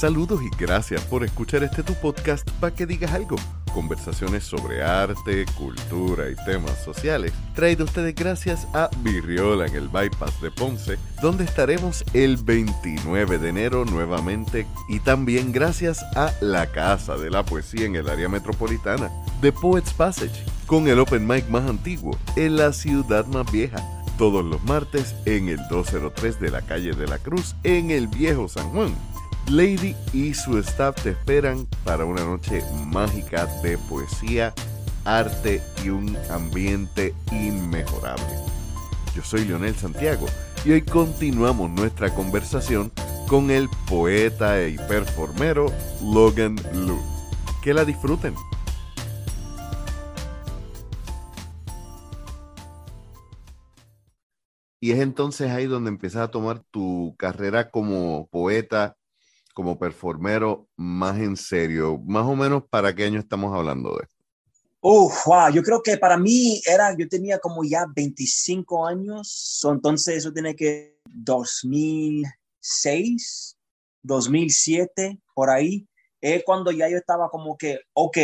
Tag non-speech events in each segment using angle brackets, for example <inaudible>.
Saludos y gracias por escuchar este tu podcast para que digas algo. Conversaciones sobre arte, cultura y temas sociales. Traído ustedes gracias a Virriola en el Bypass de Ponce, donde estaremos el 29 de enero nuevamente. Y también gracias a La Casa de la Poesía en el área metropolitana, The Poets Passage, con el open mic más antiguo en la ciudad más vieja todos los martes en el 203 de la calle de la Cruz en el viejo San Juan. Lady y su staff te esperan para una noche mágica de poesía, arte y un ambiente inmejorable. Yo soy Leonel Santiago y hoy continuamos nuestra conversación con el poeta y performero Logan Lu. Que la disfruten. Y es entonces ahí donde empiezas a tomar tu carrera como poeta como performero más en serio? Más o menos, ¿para qué año estamos hablando de? Uf, wow, yo creo que para mí era, yo tenía como ya 25 años, entonces eso tiene que 2006, 2007, por ahí, es cuando ya yo estaba como que, ok,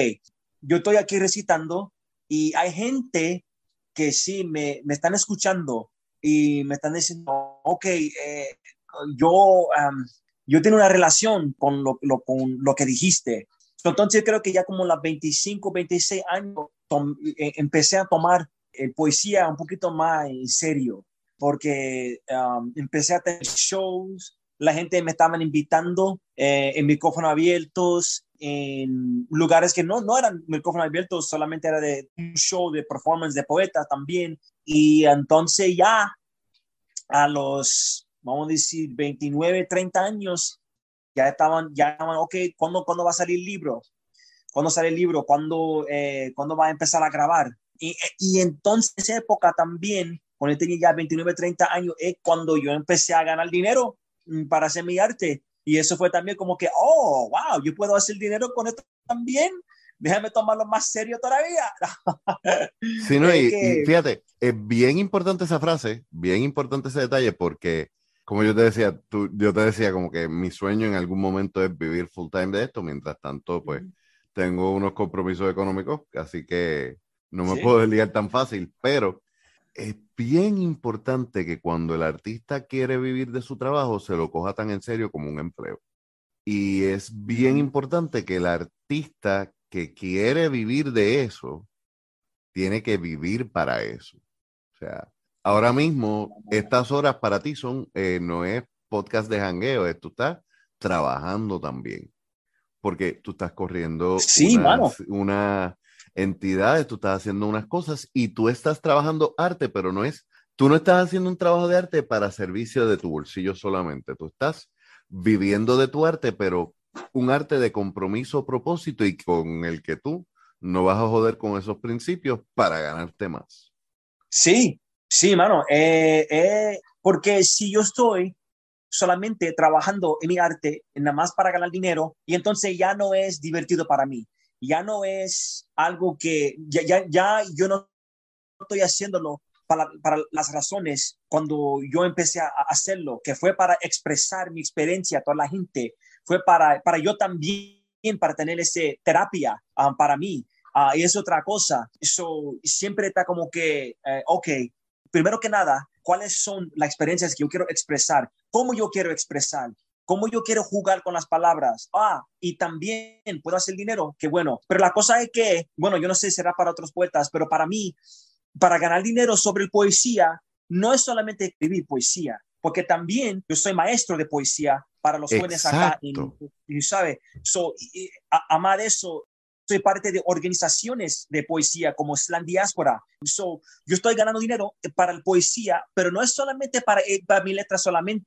yo estoy aquí recitando y hay gente que sí me, me están escuchando y me están diciendo, ok, eh, yo yo tengo una relación con lo, con lo que dijiste. Entonces creo que ya como los 25, 26 años eh, empecé a tomar eh, poesía un poquito más en serio, porque um, empecé a tener shows, la gente me estaban invitando eh, en micrófonos abiertos, en lugares que no, no eran micrófonos abiertos, solamente era de un show de performance de poetas también. Y entonces ya a los vamos a decir, 29, 30 años, ya estaban, ya estaban, ok, ¿cuándo, ¿cuándo va a salir el libro? ¿Cuándo sale el libro? ¿Cuándo, eh, ¿cuándo va a empezar a grabar? Y, y entonces, esa época también, cuando yo tenía ya 29, 30 años, es cuando yo empecé a ganar dinero mm, para hacer mi arte. Y eso fue también como que, oh, wow, yo puedo hacer dinero con esto también. Déjame tomarlo más serio todavía. <laughs> sí, no, y, y, fíjate, es bien importante esa frase, bien importante ese detalle, porque como yo te decía, tú, yo te decía como que mi sueño en algún momento es vivir full time de esto, mientras tanto, pues tengo unos compromisos económicos, así que no me puedo desligar tan fácil, pero es bien importante que cuando el artista quiere vivir de su trabajo, se lo coja tan en serio como un empleo. Y es bien importante que el artista que quiere vivir de eso, tiene que vivir para eso. O sea, Ahora mismo, estas horas para ti son, eh, no es podcast de jangueo, es tú estás trabajando también. Porque tú estás corriendo sí, unas, una entidades, tú estás haciendo unas cosas y tú estás trabajando arte, pero no es, tú no estás haciendo un trabajo de arte para servicio de tu bolsillo solamente, tú estás viviendo de tu arte, pero un arte de compromiso, propósito y con el que tú no vas a joder con esos principios para ganarte más. Sí, Sí, mano, eh, eh, porque si yo estoy solamente trabajando en mi arte, nada más para ganar dinero, y entonces ya no es divertido para mí, ya no es algo que, ya, ya, ya yo no estoy haciéndolo para, para, las razones cuando yo empecé a hacerlo, que fue para expresar mi experiencia a toda la gente, fue para, para yo también, para tener esa terapia ah, para mí. Uh, y es otra cosa. Eso siempre está como que, eh, ok, primero que nada, cuáles son las experiencias que yo quiero expresar, cómo yo quiero expresar, cómo yo quiero jugar con las palabras. Ah, y también puedo hacer dinero, qué bueno. Pero la cosa es que, bueno, yo no sé si será para otros poetas, pero para mí, para ganar dinero sobre poesía, no es solamente escribir poesía, porque también yo soy maestro de poesía para los jóvenes acá. Y, y sabe, so, y, a, de eso, soy parte de organizaciones de poesía como Slam Diáspora. So, yo estoy ganando dinero para la poesía, pero no es solamente para, eh, para mi letra solamente.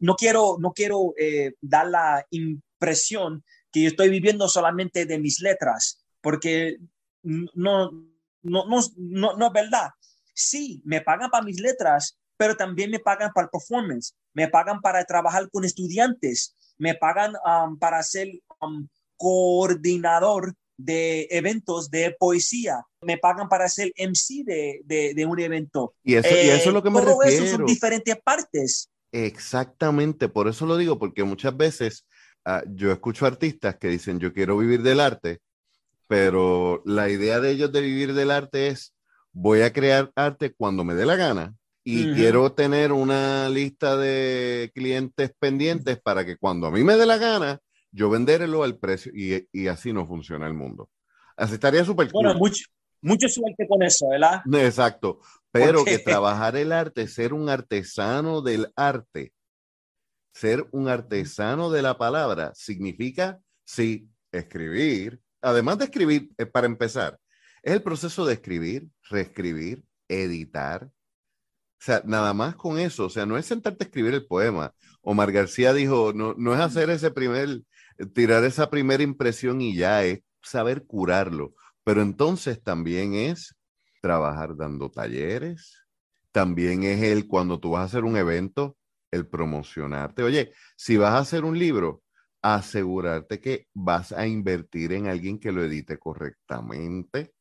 No quiero, no quiero eh, dar la impresión que yo estoy viviendo solamente de mis letras, porque no, no, no, no, no es verdad. Sí, me pagan para mis letras, pero también me pagan para el performance, me pagan para trabajar con estudiantes, me pagan um, para hacer um, coordinador de eventos de poesía. Me pagan para ser MC de, de, un evento. Y eso, y eso es lo que me refiero. Eso son diferentes partes. Exactamente, por eso lo digo, porque muchas veces ah, yo escucho artistas que dicen, yo quiero vivir del arte, pero la idea de ellos de vivir del arte es, voy a crear arte cuando me dé la gana y quiero tener una lista de clientes pendientes para que cuando a mí me dé la gana, yo venderlo al precio y, y así no funciona el mundo. Así estaría súper Bueno, mucho, mucho suerte con eso, ¿verdad? Exacto, pero que <laughs> trabajar el arte, ser un artesano del arte, ser un artesano de la palabra, significa, sí, escribir, además de escribir, eh, para empezar, es el proceso de escribir, reescribir, editar. O sea, nada más con eso, o sea, no es sentarte a escribir el poema. Omar García dijo, no, no es hacer ese primer, tirar esa primera impresión y ya, es saber curarlo. Pero entonces también es trabajar dando talleres, también es el cuando tú vas a hacer un evento, el promocionarte. Oye, si vas a hacer un libro, asegurarte que vas a invertir en alguien que lo edite correctamente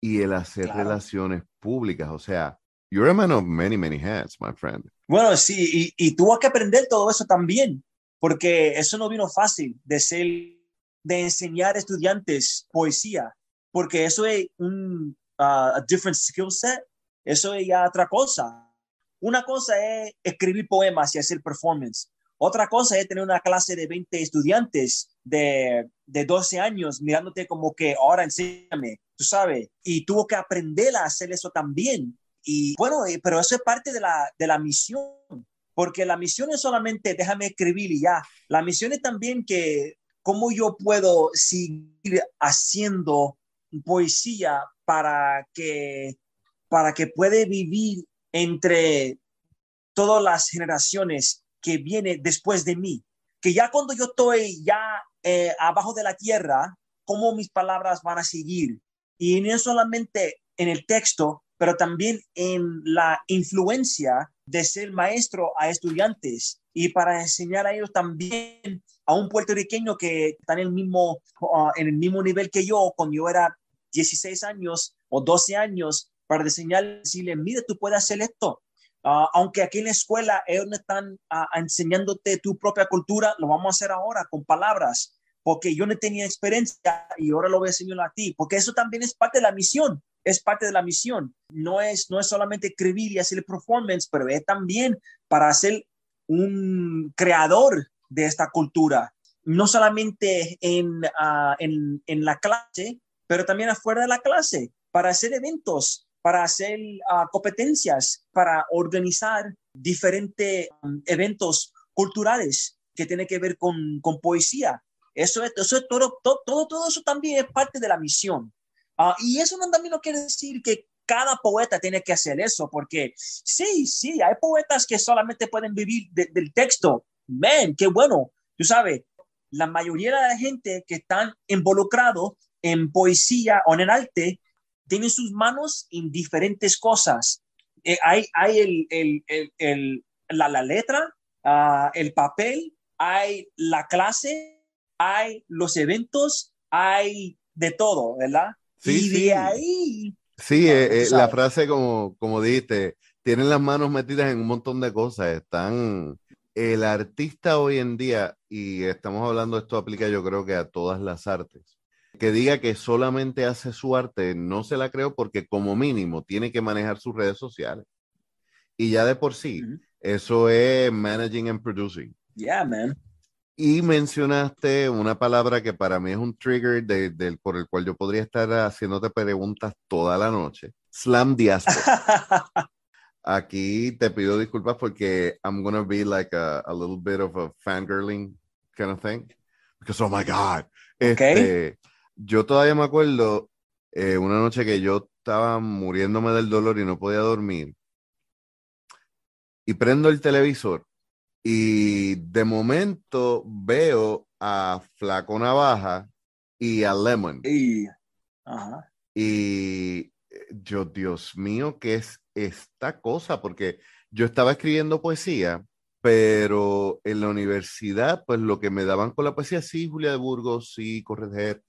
y el hacer relaciones públicas. O sea, you're a man of many, many hats, my friend. Bueno, sí, y, y tuvo que aprender todo eso también, porque eso no vino fácil de ser, de enseñar a estudiantes poesía, porque eso es un uh, a different skill set, eso es ya otra cosa. Una cosa es escribir poemas y hacer performance. Otra cosa es tener una clase de 20 estudiantes de, de 12 años mirándote como que ahora enséñame, tú sabes, y tuvo que aprender a hacer eso también. Y bueno, eh, pero eso es parte de la, de la misión, porque la misión es solamente déjame escribir y ya. La misión es también que cómo yo puedo seguir haciendo poesía para que, para que puede vivir entre todas las generaciones que viene después de mí, que ya cuando yo estoy ya eh, abajo de la tierra, cómo mis palabras van a seguir. Y no solamente en el texto, pero también en la influencia de ser maestro a estudiantes y para enseñar a ellos también a un puertorriqueño que está en el mismo, uh, en el mismo nivel que yo cuando yo era 16 años o 12 años, para enseñarle, decirle, mire, tú puedes hacer esto, Ah, aunque aquí en la escuela ellos no están ah, enseñándote tu propia cultura, lo vamos a hacer ahora con palabras, porque yo no tenía experiencia y ahora lo voy a enseñar a ti, porque eso también es parte de la misión, es parte de la misión. No es, no es solamente escribir y hacer el performance, pero es también para ser un creador de esta cultura, no solamente en, ah, en, en la clase, pero también afuera de la clase, para hacer eventos, para hacer ah, competencias, para organizar diferentes um, eventos culturales que tienen que ver con, con poesía. Eso es, eso es todo, todo, todo, eso también es parte de la misión. Ah, y eso no, también no quiere decir que cada poeta tiene que hacer eso, porque sí, sí, hay poetas que solamente pueden vivir del texto. Men, qué bueno. Tú sabes, la mayoría de la gente que están involucrados en poesía o en el arte tiene sus manos en diferentes cosas. Eh, hay hay el, el, el, la, la, letra, uh, el papel, hay la clase, hay los eventos, hay de todo, ¿verdad? Sí, y sí. de ahí... Sí, eh, eh, la frase como, como dijiste, tienen las manos metidas en un montón de cosas, están... El artista hoy en día, y estamos hablando, esto aplica yo creo que a todas las artes, que diga que solamente hace su arte, no se la creo porque como mínimo tiene que manejar sus redes sociales. Y ya de por sí, eso es managing and producing. Yeah, man. Y mencionaste una palabra que para mí es un trigger de, por el cual yo podría estar haciéndote preguntas toda la noche. Slam diaspora. <laughs> Aquí te pido disculpas porque I'm gonna be like a, a little bit of a fangirling kind of thing. Because, oh my God. Okay. Este, yo todavía me acuerdo eh, una noche que yo estaba muriéndome del dolor y no podía dormir. Y prendo el televisor y de momento veo a Flaco Navaja y a Lemon. Y, y yo, Dios mío, ¿qué es esta cosa? Porque yo estaba escribiendo poesía, pero en la universidad, pues lo que me daban con la poesía, sí, Julia de Burgos, sí, Correger,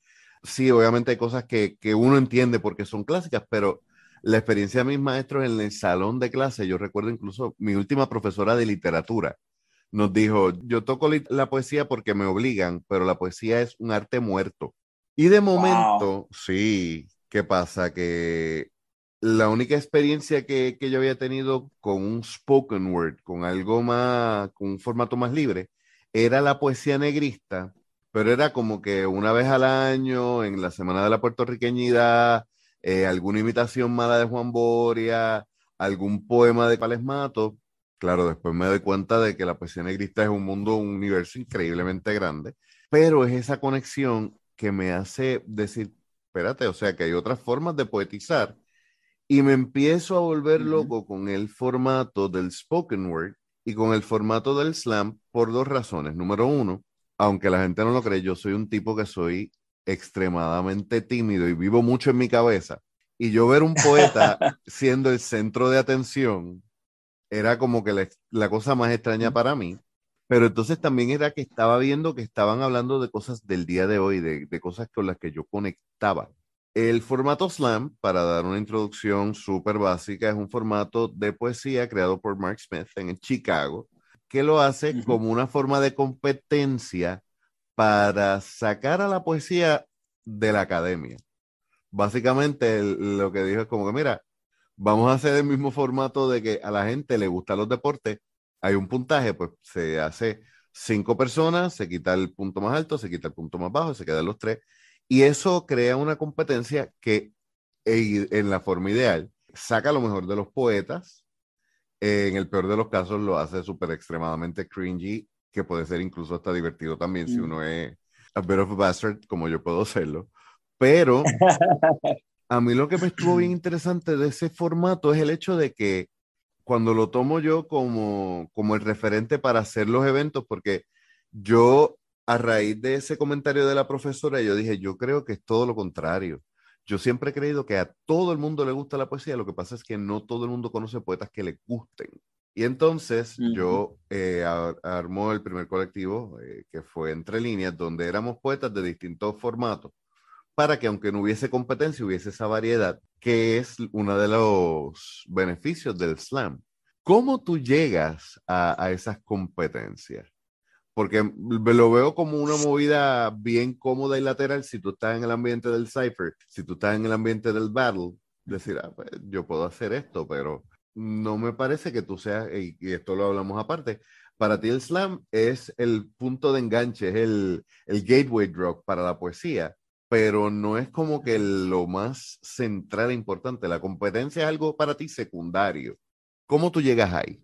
sí, obviamente hay cosas que, que, uno entiende porque son clásicas, pero la experiencia de mis maestros en el salón de clase, yo recuerdo incluso mi última profesora de literatura, nos dijo, yo toco la poesía porque me obligan, pero la poesía es un arte muerto. Y de momento, sí, ¿qué pasa? Que la única experiencia que, que, yo había tenido con un spoken word, con algo más, con un formato más libre, era la poesía negrista, pero era como que una vez al año, en la Semana de la Puertorriqueñidad, eh, alguna imitación mala de Juan Boria, algún poema de Pales Mato, Claro, después me doy cuenta de que la poesía negrista es un mundo, un universo increíblemente grande, pero es esa conexión que me hace decir, espérate, o sea, que hay otras formas de poetizar y me empiezo a volver loco con el formato del spoken word y con el formato del slam por dos razones. Número uno, aunque la gente no lo cree, yo soy un tipo que soy extremadamente tímido y vivo mucho en mi cabeza. Y yo ver un poeta <laughs> siendo el centro de atención era como que la, cosa más extraña para mí. Pero entonces también era que estaba viendo que estaban hablando de cosas del día de hoy, de, de cosas con las que yo conectaba. El formato slam, para dar una introducción súper básica, es un formato de poesía creado por Mark Smith en Chicago, que lo hace como una forma de competencia para sacar a la poesía de la academia. Básicamente lo que dijo es como que, mira, vamos a hacer el mismo formato de que a la gente le gustan los deportes, hay un puntaje, pues se hace cinco personas, se quita el punto más alto, se quita el punto más bajo, se quedan los tres, y eso crea una competencia que en la forma ideal saca lo mejor de los poetas, en el peor de los casos lo hace súper extremadamente cringy, que puede ser incluso hasta divertido también si mm. uno es a bit of a bastard, como yo puedo serlo, pero <laughs> a mí lo que me estuvo bien <clears throat> interesante de ese formato es el hecho de que cuando lo tomo yo como, como el referente para hacer los eventos, porque yo a raíz de ese comentario de la profesora, yo dije, yo creo que es todo lo contrario. Yo siempre he creído que a todo el mundo le gusta la poesía, lo que pasa es que no todo el mundo conoce poetas que le gusten. Y entonces yo eh, armó el primer colectivo, eh, que fue Entre Líneas, donde éramos poetas de distintos formatos para que aunque no hubiese competencia, hubiese esa variedad, que es uno de los beneficios del slam. ¿Cómo tú llegas a, esas competencias? Porque lo veo como una movida bien cómoda y lateral si tú estás en el ambiente del cipher, si tú estás en el ambiente del battle, decir, ah, pues, yo puedo hacer esto, pero no me parece que tú seas, y, esto lo hablamos aparte, para ti el slam es el punto de enganche, es el, el gateway drug para la poesía pero no es como que lo más central e importante. La competencia es algo para ti secundario. ¿Cómo tú llegas ahí?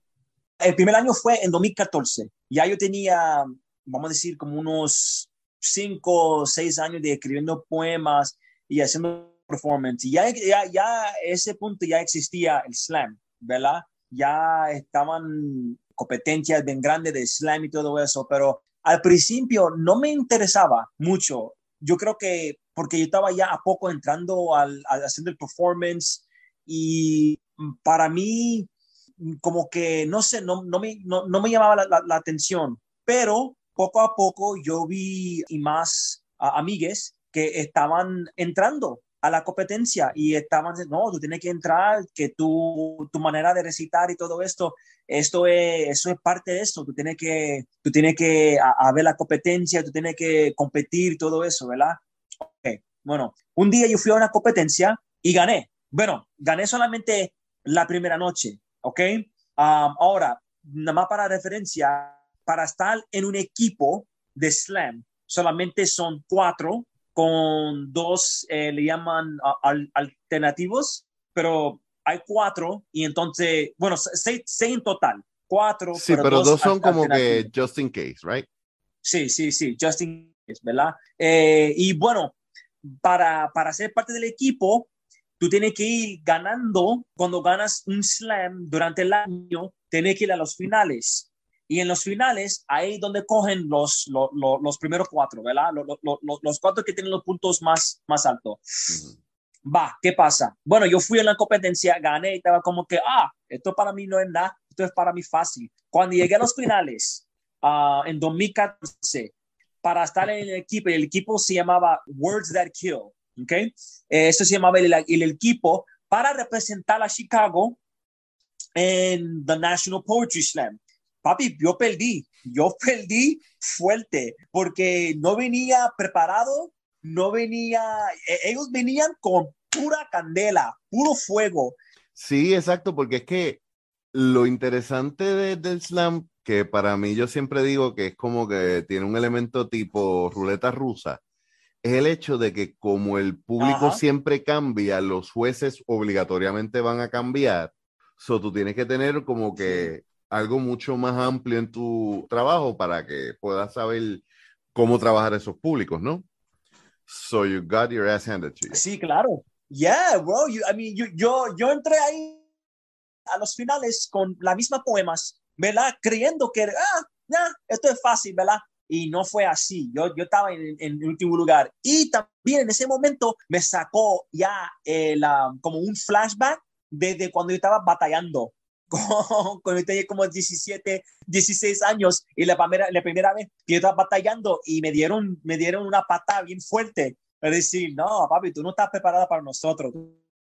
El primer año fue en 2014. Ya yo tenía, vamos a decir, como unos cinco o seis años de escribiendo poemas y haciendo performance. Y ya, ya, ya ese punto ya existía el slam, ¿verdad? Ya estaban competencias bien grandes de slam y todo eso, pero al principio no me interesaba mucho yo creo que porque yo estaba ya a poco entrando al, haciendo el performance y para mí como que no sé, no, no, me, no, me llamaba la, atención, pero poco a poco yo vi y más amigues que estaban entrando a la competencia y estaban diciendo, no, tú tienes que entrar, que tu, tu manera de recitar y todo esto, esto es, eso es parte de esto, tú tienes que, tú tienes que a, ver la competencia, tú tienes que competir, todo eso, ¿verdad? Okay. Bueno, un día yo fui a una competencia y gané. Bueno, gané solamente la primera noche, ¿ok? Ahora, nada más para referencia, para estar en un equipo de slam, solamente son cuatro con dos, eh, le llaman alternativos, pero hay cuatro y entonces, bueno, seis, en total, cuatro. Sí, pero, dos, son como que just in case, right? Sí, sí, sí, just in case, ¿verdad? Eh, y bueno, para, para ser parte del equipo, tú tienes que ir ganando, cuando ganas un slam durante el año, tienes que ir a los finales. Y en los finales, ahí donde cogen los, los, los, primeros cuatro, ¿verdad? Los, los, cuatro que tienen los puntos más, más altos. Va, ¿qué pasa? Bueno, yo fui en la competencia, gané y estaba como que, ah, esto para mí no es nada, esto es para mí fácil. Cuando llegué a los finales, uh, en 2014, para estar en el equipo, el equipo se llamaba Words That Kill, ¿ok? Eso se llamaba el, el equipo para representar a Chicago en the National Poetry Slam papi, yo perdí, yo <laughs> perdí fuerte porque no venía preparado, no venía, e, ellos venían con pura candela, puro fuego. Sí, exacto, porque es que lo interesante del slam, que para mí yo siempre digo que es como que tiene un elemento tipo ruleta rusa, es el hecho de que como el público siempre cambia, los jueces obligatoriamente van a cambiar. So, tú tienes que tener como que algo mucho más amplio en tu trabajo para que puedas saber cómo trabajar esos públicos, ¿no? So you got your ass handed to you. Sí, claro. Yeah, bro. I mean, yo, yo, yo entré ahí a los finales con las mismas poemas, ¿verdad? Creyendo que, ah, ya, esto es fácil, ¿verdad? Y no fue así. Yo, yo estaba en, en el último lugar. Y también en ese momento me sacó ya eh, la, como un flashback desde cuando yo estaba batallando cuando <laughs> tenía como 17, 16 años y la primera, la primera vez que yo estaba batallando y me dieron, me dieron una patada bien fuerte. Es decir, no, papi, tú no estás preparada para nosotros.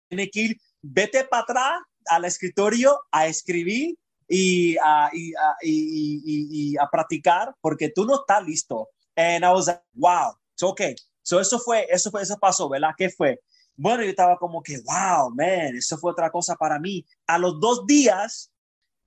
Tienes que ir, vete para atrás al escritorio a escribir y a, y, y, y, a practicar porque tú no estás listo. And I was like, wow, it's okay. So eso fue, eso fue, eso pasó, ¿verdad? ¿Qué fue? Bueno, yo estaba como que, wow, man, eso fue otra cosa para mí. A los dos días,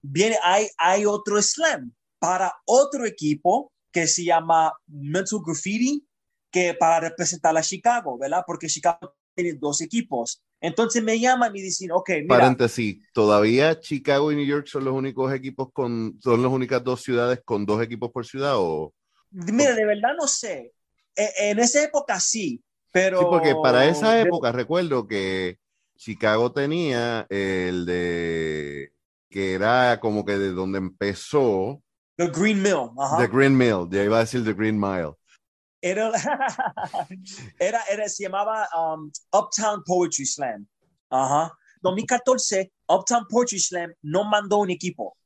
viene, hay, hay otro slam para otro equipo que se llama Mental Graffiti, que para representar a Chicago, ¿verdad? Porque Chicago tiene dos equipos. Entonces me llaman y dicen, ok, mira. Paréntesis, ¿todavía Chicago y New York son los únicos equipos con, son las únicas dos ciudades con dos equipos por ciudad o? Mira, de verdad no sé. E, en esa época sí, pero... Sí, porque para esa época recuerdo que Chicago tenía el de... que era como que de donde empezó... The Green Mill. The Green Mill, ya iba a decir The Green Mile. Era, <laughs> era, era, se llamaba um, Uptown Poetry Slam. Ajá. 2014, Uptown Poetry Slam no mandó un equipo.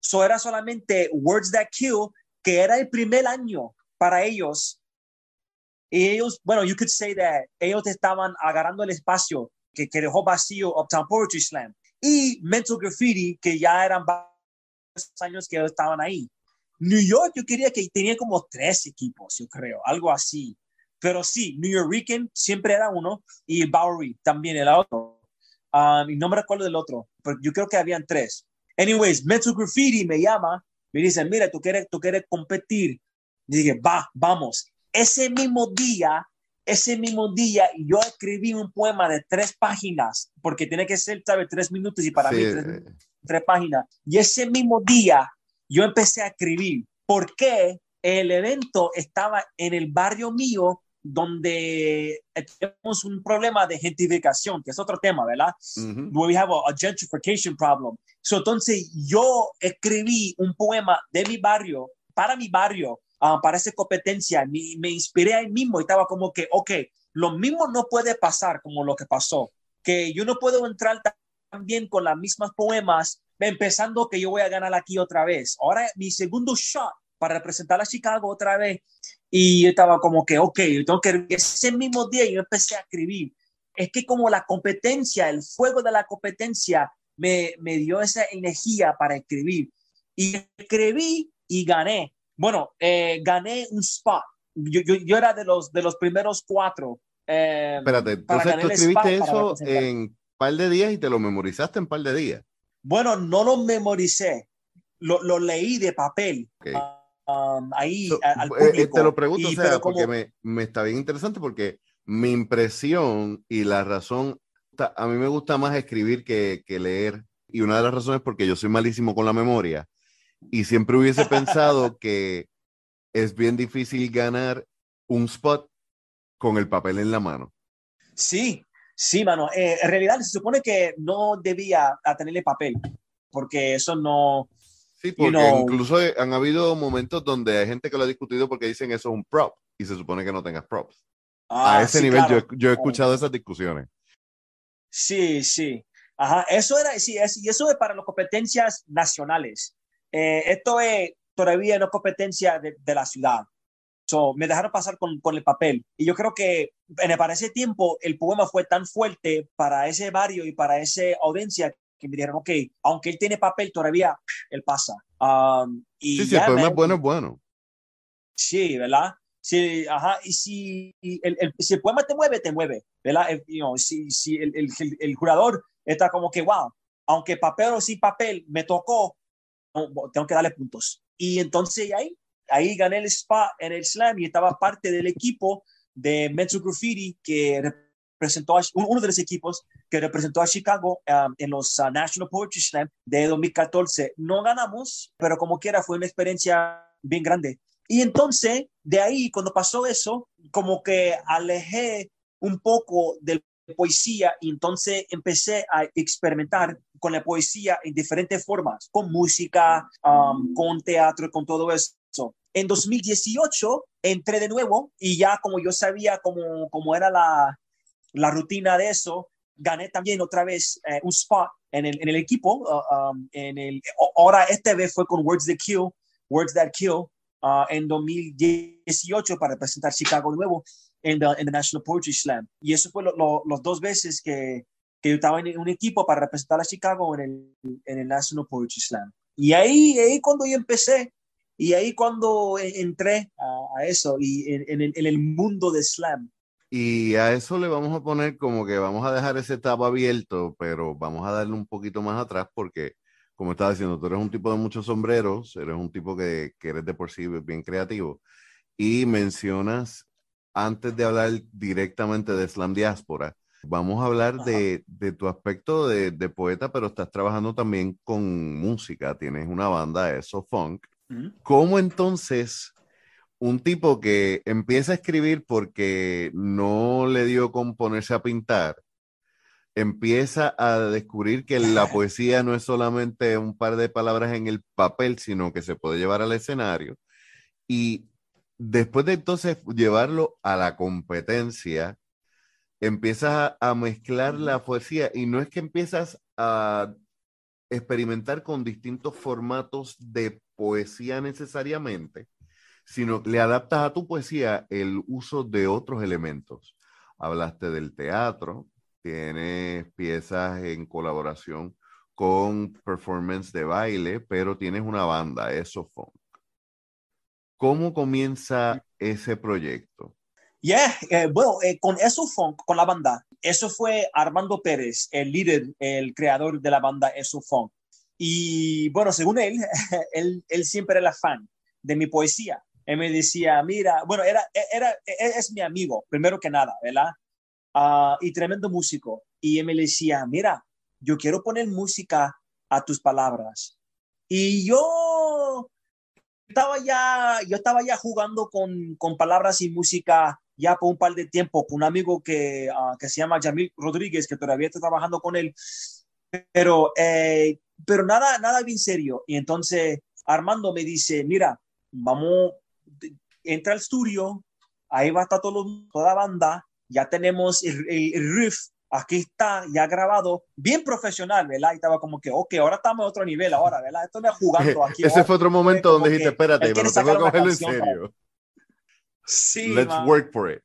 So era solamente Words That Kill, que era el primer año para ellos y ellos, bueno, you could say that ellos estaban agarrando el espacio que, que dejó vacío Uptown Poetry Slam y Mental Graffiti, que ya eran varios años que estaban ahí. New York, yo quería que tenía como tres equipos, yo creo, algo así. Pero sí, New York siempre era uno y Bowery también era otro. Um, y no me recuerdo del otro, pero yo creo que habían tres. Anyways, Mental Graffiti me llama, me dice, mira, tú quieres, tú quieres competir. Y dije, va, vamos ese mismo día, ese mismo día, yo escribí un poema de tres páginas, porque tiene que ser, ¿sabes? Tres minutos y para mí tres, páginas. Y ese mismo día, yo empecé a escribir. ¿Por qué? El evento estaba en el barrio mío donde tenemos un problema de gentrificación, que es otro tema, ¿verdad? We have a, gentrification problem. entonces yo escribí un poema de mi barrio, para mi barrio, Ah, para esa competencia, me, me inspiré ahí mismo y estaba como que, ok, lo mismo no puede pasar como lo que pasó, que yo no puedo entrar también con las mismas poemas, empezando que yo voy a ganar aquí otra vez. Ahora mi segundo shot para representar a Chicago otra vez. Y estaba como que, ok, yo tengo que, ese mismo día yo empecé a escribir. Es que como la competencia, el fuego de la competencia me, me dio esa energía para escribir. Y escribí y gané. Bueno, eh, gané un spot. Yo, yo, yo, era de los, de los primeros cuatro. Eh, Espérate, entonces tú escribiste eso en un par de días y te lo memorizaste en un par de días. Bueno, no lo memoricé, lo, lo leí de papel. Um, ahí al eh, público. te lo pregunto, o sea, porque me, me está bien interesante porque mi impresión y la razón, a mí me gusta más escribir que, que leer. Y una de las razones es porque yo soy malísimo con la memoria y siempre hubiese pensado que es bien difícil ganar un spot con el papel en la mano. Sí, sí, mano. Eh, en realidad se supone que no debía tenerle papel, porque eso no... Sí, porque incluso han habido momentos donde hay gente que lo ha discutido porque dicen eso es un prop y se supone que no tengas props. a ah, ese nivel yo, yo, he escuchado esas discusiones. Sí, sí. Ajá, eso era, sí, es, y eso es para las competencias nacionales. Eh, esto es todavía no competencia de, de la ciudad. So, me dejaron pasar con, con, el papel. Y yo creo que en, para ese tiempo el poema fue tan fuerte para ese barrio y para esa audiencia que me dijeron, ok, aunque él tiene papel todavía, él pasa. Um, y sí, si el poema es bueno, es bueno. Sí, ¿verdad? Sí, ajá, y si el, el, si el poema te mueve, te mueve, ¿verdad? si, si el, el, el, jurador está como que, wow, aunque papel o sin papel me tocó, tengo que darle puntos. Y entonces ahí, ahí gané el spot en el slam y estaba parte del equipo de Metro Graffiti que representó a, uno de los equipos que representó a Chicago um, en los uh, National Poetry Slam de 2014. No ganamos, pero como quiera fue una experiencia bien grande. Y entonces, de ahí, cuando pasó eso, como que alejé un poco de poesía y entonces empecé a experimentar con la poesía en diferentes formas, con música, um, con teatro, con todo eso. En 2018 entré de nuevo y ya como yo sabía cómo, cómo era la, la rutina de eso, gané también otra vez eh, un spot en el, en el equipo. Uh, um, en el, ahora esta vez fue con Words That Kill, Words That Kill, uh, en 2018 para presentar Chicago nuevo en el National Poetry Slam. Y eso fue los dos veces que, que yo estaba en un equipo para representar a Chicago en el, en el National Poetry Slam. Y ahí, ahí cuando yo empecé, y ahí cuando entré a, eso y en, en, el, en, el, mundo de slam. Y a eso le vamos a poner como que vamos a dejar ese etapa abierto, pero vamos a darle un poquito más atrás porque, como estaba diciendo, tú eres un tipo de muchos sombreros, eres un tipo que, que eres de por sí bien creativo. Y mencionas, antes de hablar directamente de Slam Diáspora, Vamos a hablar de, de, tu aspecto de, de, poeta, pero estás trabajando también con música. Tienes una banda, eso funk. ¿Cómo entonces un tipo que empieza a escribir porque no le dio con ponerse a pintar, empieza a descubrir que la <laughs> poesía no es solamente un par de palabras en el papel, sino que se puede llevar al escenario? Y después de entonces llevarlo a la competencia, empiezas a, mezclar la poesía y no es que empiezas a experimentar con distintos formatos de poesía necesariamente, sino le adaptas a tu poesía el uso de otros elementos. Hablaste del teatro, tienes piezas en colaboración con performance de baile, pero tienes una banda, eso funk. ¿Cómo comienza ese proyecto? Yeah, eh, bueno, eh, con eso Funk, con la banda, eso fue Armando Pérez, el líder, el creador de la banda Eso Funk. Y bueno, según él, <laughs> él, él siempre era fan de mi poesía. Él me decía, mira, bueno, era, era, es mi amigo, primero que nada, ¿verdad? Uh, y tremendo músico. Y él me decía, mira, yo quiero poner música a tus palabras. Y yo estaba ya, yo estaba ya jugando con, con palabras y música ya por un par de tiempo con un amigo que, uh, que se llama Jamil Rodríguez, que todavía está trabajando con él, pero, eh, pero nada, nada bien serio. Y entonces Armando me dice, mira, vamos, entra al estudio, ahí va a estar todo, toda la banda, ya tenemos el, riff, aquí está ya grabado, bien profesional, ¿verdad? Y estaba como que, ok, ahora estamos a otro nivel, ahora, ¿verdad? Esto me jugando <laughs> aquí. Ese fue otro momento donde dijiste, espérate, pero tengo que cogerlo en serio. Sí. Let's work for it.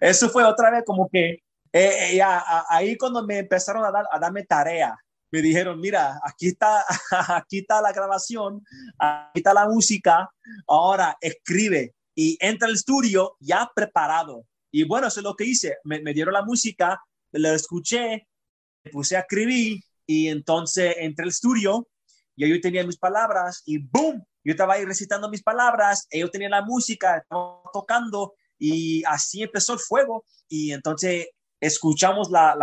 Eso fue otra vez como que eh, eh, ya, ahí cuando me empezaron a, dar, a darme tarea, me dijeron, mira, aquí está, <laughs> aquí está la grabación, aquí está la música, ahora escribe y entra al estudio ya preparado. Y bueno, eso es lo que hice. Me, me dieron la música, lo escuché, me puse a escribir y entonces entré al estudio y yo tenía mis palabras y ¡boom! Yo estaba ahí recitando mis palabras, ellos tenían la música, tocando y así empezó el fuego. Y entonces escuchamos la,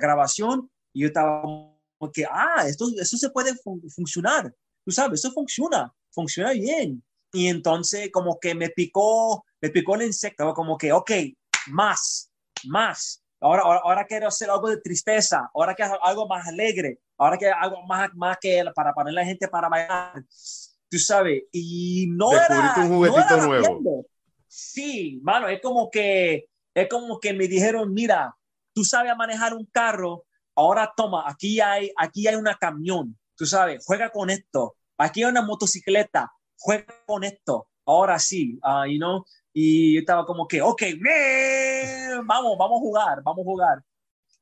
grabación y yo estaba como que, ah, esto, esto se puede funcionar. Tú sabes, eso funciona, funciona bien. Y entonces como que me picó, me picó el insecto, como que, ok, más, más. Ahora, ahora, ahora, quiero hacer algo de tristeza, ahora quiero algo más alegre, ahora quiero algo más, más que para poner la gente para bailar tú sabes, y no era, un juguetito nuevo. Sí, mano, es como que, es como que me dijeron, mira, tú sabes manejar un carro, ahora toma, aquí hay, aquí hay una camión, tú sabes, juega con esto, aquí hay una motocicleta, juega con esto, ahora sí, uh, you know, y yo estaba como que, ok, vamos, vamos a jugar, vamos a jugar.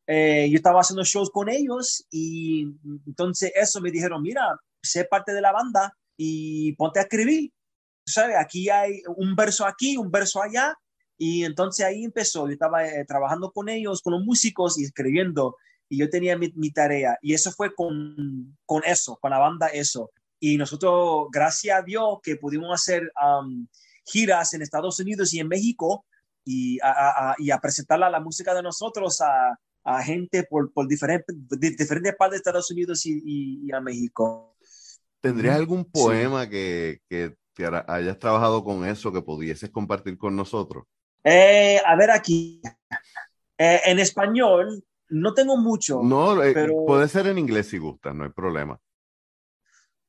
eh, yo estaba haciendo shows con ellos y entonces eso me dijeron, mira, sé parte de la banda y ponte a escribir. ¿Sabes? Aquí hay un verso aquí, un verso allá. Y entonces ahí empezó. Yo estaba eh, trabajando con ellos, con los músicos y escribiendo. Y yo tenía mi, mi, tarea. Y eso fue con, con eso, con la banda eso. Y nosotros, gracias a Dios, que pudimos hacer um, giras en Estados Unidos y en México y a, a, y a presentar la, música de nosotros a, a gente por, por diferentes, diferentes partes de Estados Unidos y, y, y a México. ¿Tendrías algún poema sí. que, que te hayas trabajado con eso que pudieses compartir con nosotros? Eh, a ver aquí, eh, en español no tengo mucho. No, eh, pero... puede ser en inglés si gustas, no hay problema.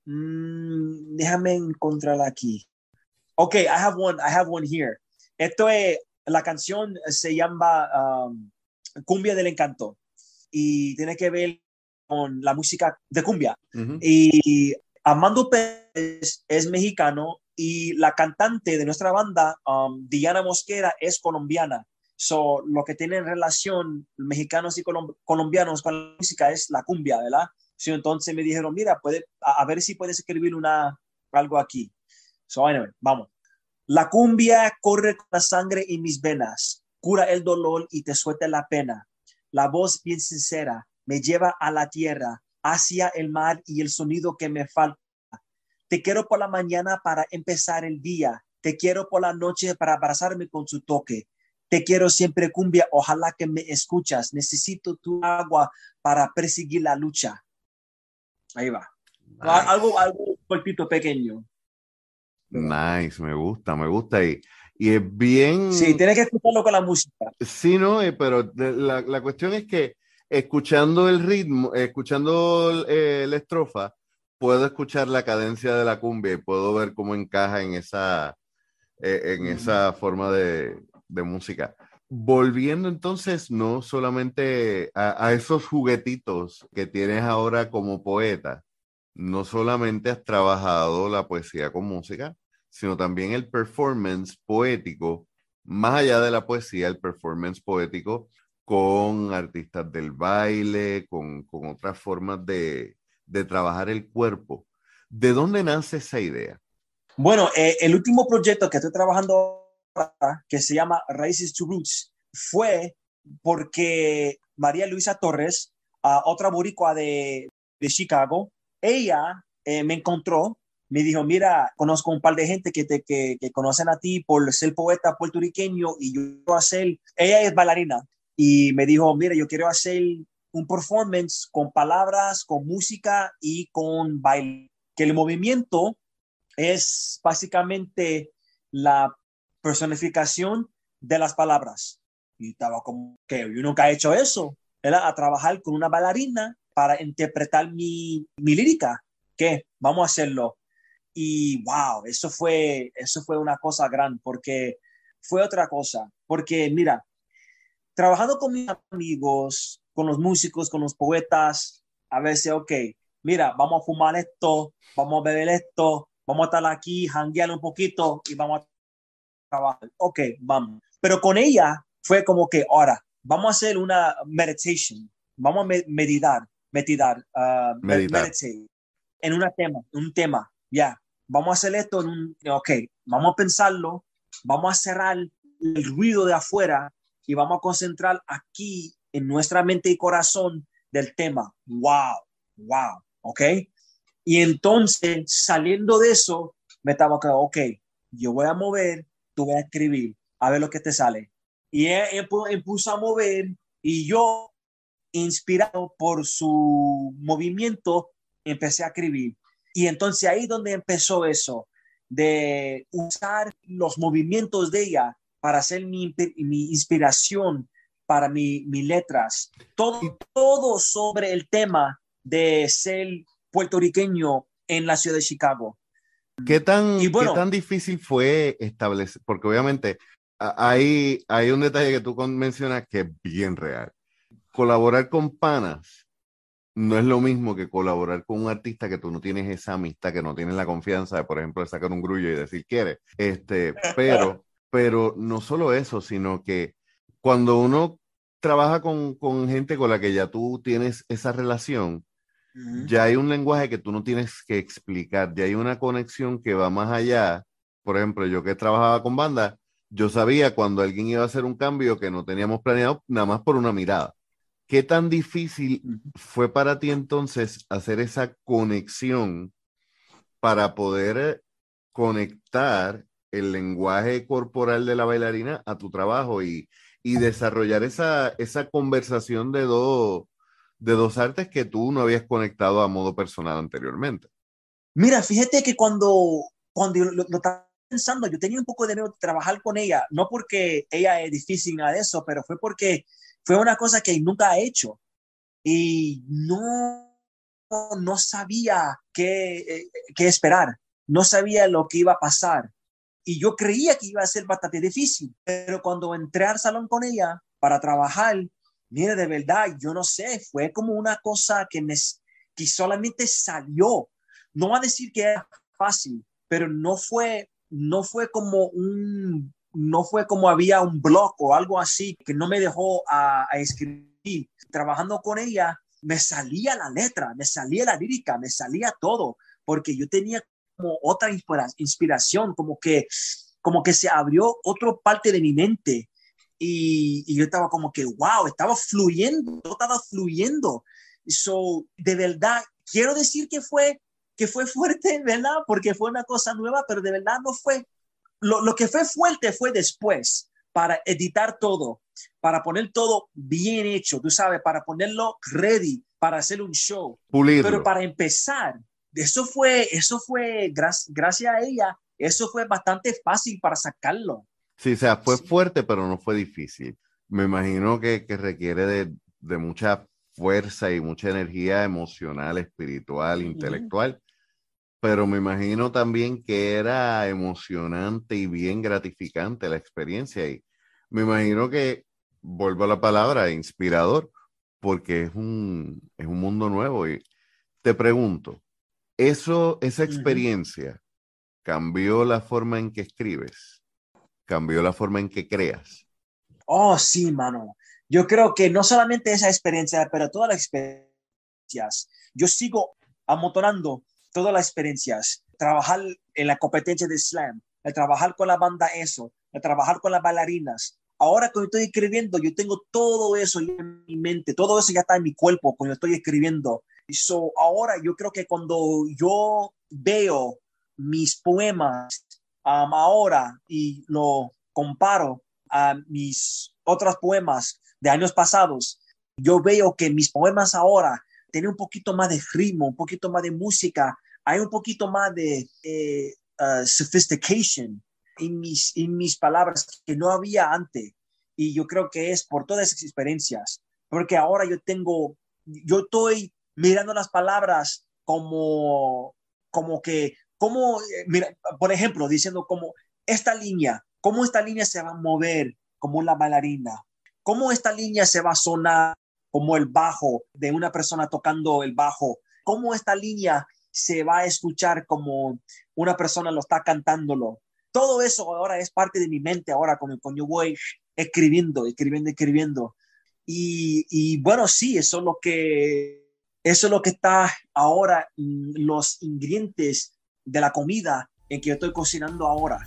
Mm, déjame encontrarla aquí. Ok, I have one, I have one here. Esto es, la canción se llama um, Cumbia del Encanto y tiene que ver con la música de cumbia. Uh -huh. Y Amando Pérez es mexicano y la cantante de nuestra banda, um, Diana Mosquera, es colombiana. So, lo que tienen relación mexicanos y colom colombianos con la música es la cumbia, ¿verdad? So, entonces me dijeron, mira, puede, a, a, ver si puedes escribir una, algo aquí. So, anyway, vamos. La cumbia corre con la sangre en mis venas, cura el dolor y te suelta la pena. La voz bien sincera me lleva a la tierra, hacia el mar y el sonido que me falta. Te quiero por la mañana para empezar el día. Te quiero por la noche para abrazarme con su toque. Te quiero siempre cumbia, ojalá que me escuchas. Necesito tu agua para perseguir la lucha. Ahí va. Nice. Algo, algo cortito, pequeño. Nice, me gusta, me gusta. Y, y es bien. Sí, tienes que escucharlo con la música. Sí, no, eh, pero la, la cuestión es que escuchando el ritmo, escuchando eh, la estrofa, puedo escuchar la cadencia de la cumbia y puedo ver cómo encaja en esa, eh, en esa forma de, de, música. Volviendo entonces, no solamente a, a, esos juguetitos que tienes ahora como poeta, no solamente has trabajado la poesía con música, sino también el performance poético, más allá de la poesía, el performance poético con artistas del baile, con, con otras formas de, de, trabajar el cuerpo. ¿De dónde nace esa idea? Bueno, eh, el último proyecto que estoy trabajando ahora, que se llama Raíces to Roots, fue porque María Luisa Torres, uh, otra boricua de, de Chicago, ella eh, me encontró, me dijo, mira, conozco un par de gente que te que, conocen a ti por ser poeta puertorriqueño y yo quiero hacer, ella es bailarina, y me dijo, mira, yo quiero hacer un performance con palabras, con música y con baile. Que el movimiento es básicamente la personificación de las palabras. Y estaba como que yo nunca he hecho eso. Era a trabajar con una bailarina para interpretar mi, mi lírica. ¿Qué? Vamos a hacerlo. Y wow, eso fue, eso fue una cosa grande porque fue otra cosa. Porque mira, trabajando con mis amigos, con los músicos, con los poetas, a veces, ok, mira, vamos a fumar esto, vamos a beber esto, vamos a estar aquí, janguear un poquito y vamos a trabajar. Ok, vamos. Pero con ella fue como que, ahora, vamos a hacer una meditation, vamos a meditar, meditar, uh, meditar. meditate en un tema, un tema, ya, yeah. vamos a hacer esto en un, ok, vamos a pensarlo, vamos a cerrar el ruido de afuera y vamos a concentrar aquí en nuestra mente y corazón del tema. Wow, wow, ¿ok? Y entonces, saliendo de eso, me estaba quedando, ok, yo voy a mover, tú vas a escribir, a ver lo que te sale. Y él, él, él puso a mover y yo, inspirado por su movimiento, empecé a escribir. Y entonces ahí donde empezó eso, de usar los movimientos de ella para hacer mi, mi inspiración para mi, mis letras. Todo, todo sobre el tema de ser puertorriqueño en la ciudad de Chicago. ¿Qué tan, bueno, ¿qué tan difícil fue establecer? Porque obviamente hay, hay un detalle que tú mencionas que es bien real. Colaborar con panas no es lo mismo que colaborar con un artista que tú no tienes esa amistad, que no tienes la confianza de, por ejemplo, de sacar un grullo y decir quiere. Este, <laughs> pero pero no solo eso, sino que cuando uno trabaja con, con, gente con la que ya tú tienes esa relación, ya hay un lenguaje que tú no tienes que explicar, ya hay una conexión que va más allá. Por ejemplo, yo que trabajaba con banda, yo sabía cuando alguien iba a hacer un cambio que no teníamos planeado, nada más por una mirada. ¿Qué tan difícil fue para ti entonces hacer esa conexión para poder conectar el lenguaje corporal de la bailarina a tu trabajo y, y desarrollar esa, esa conversación de dos, de dos artes que tú no habías conectado a modo personal anteriormente. Mira, fíjate que cuando, cuando lo, estaba pensando, yo tenía un poco de miedo de trabajar con ella, no porque ella es difícil nada de eso, pero fue porque fue una cosa que nunca ha hecho y no, no sabía qué, eh, qué esperar, no sabía lo que iba a pasar y yo creía que iba a ser bastante difícil, pero cuando entré al salón con ella para trabajar, mire, de verdad, yo no sé, fue como una cosa que, me, que solamente salió. No va a decir que era fácil, pero no fue, no fue como un, no fue como había un blog o algo así que no me dejó a, a escribir. Trabajando con ella, me salía la letra, me salía la lírica, me salía todo, porque yo tenía como otra inspiración, como que, como que se abrió otra parte de mi mente y, yo estaba como que, wow, estaba fluyendo, estaba fluyendo. So, de verdad, quiero decir que fue, que fue fuerte, <laughs> ¿verdad? Porque fue una cosa nueva, pero de verdad no fue. Lo, lo que fue fuerte fue después, para editar todo, para poner todo bien hecho, tú sabes, para ponerlo ready, para hacer un show. Pero para empezar, eso fue, eso fue, gracias a ella, eso fue bastante fácil para sacarlo. Sí, o sea, fue fuerte, pero no fue difícil. Me imagino que, que requiere de, de, mucha fuerza y mucha energía emocional, espiritual, intelectual, pero me imagino también que era emocionante y bien gratificante la experiencia. Y me imagino que, vuelvo a la palabra, inspirador, porque es un, es un mundo nuevo. Y te pregunto, eso, esa experiencia cambió la forma en que escribes, cambió la forma en que creas. Oh, sí, mano. Yo creo que no solamente esa experiencia, pero todas las experiencias. Yo sigo amotonando todas las experiencias. Trabajar en la competencia de slam, el trabajar con la banda eso, el trabajar con las bailarinas. Ahora que estoy escribiendo, yo tengo todo eso en mi mente, todo eso ya está en mi cuerpo cuando estoy escribiendo. So, ahora yo creo que cuando yo veo mis poemas um, ahora y lo comparo a mis otros poemas de años pasados, yo veo que mis poemas ahora tienen un poquito más de ritmo, un poquito más de música, hay un poquito más de eh, uh, sophistication en mis, en mis palabras que no había antes. Y yo creo que es por todas esas experiencias, porque ahora yo tengo, yo estoy mirando las palabras como, como que, como, eh, mira, por ejemplo, diciendo como esta línea, cómo esta línea se va a mover como la bailarina, cómo esta línea se va a sonar como el bajo de una persona tocando el bajo, cómo esta línea se va a escuchar como una persona lo está cantándolo. Todo eso ahora es parte de mi mente ahora, como cuando yo voy escribiendo, escribiendo, escribiendo. Y, y bueno, sí, eso es lo que eso es lo que está ahora, los ingredientes de la comida en que yo estoy cocinando ahora.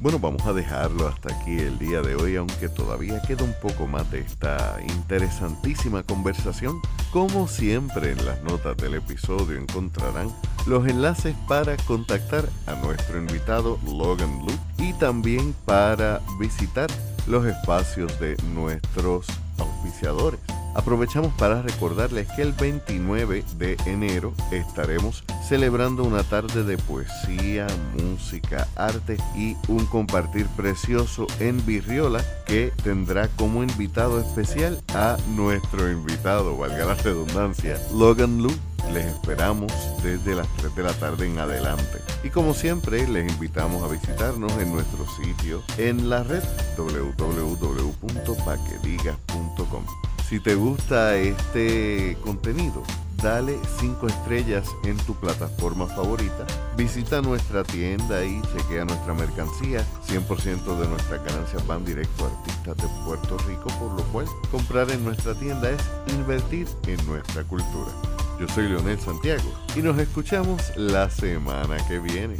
Bueno, vamos a dejarlo hasta aquí el día de hoy, aunque todavía queda un poco más de esta interesantísima conversación. Como siempre en las notas del episodio encontrarán los enlaces para contactar a nuestro invitado Logan Luke y también para visitar los espacios de nuestros auspiciadores. Aprovechamos para recordarles que el 29 de enero estaremos celebrando una tarde de poesía, música, arte y un compartir precioso en Virriola que tendrá como invitado especial a nuestro invitado, valga la redundancia, Logan Lu. Les esperamos desde las 3 de la tarde en adelante. Y como siempre, les invitamos a visitarnos en nuestro sitio en la red www.paquedigas.com. Si te gusta este contenido, dale 5 estrellas en tu plataforma favorita. Visita nuestra tienda y chequea nuestra mercancía. 100% de nuestras ganancias van directo a artistas de Puerto Rico, por lo cual comprar en nuestra tienda es invertir en nuestra cultura. Yo soy Leonel Santiago y nos escuchamos la semana que viene.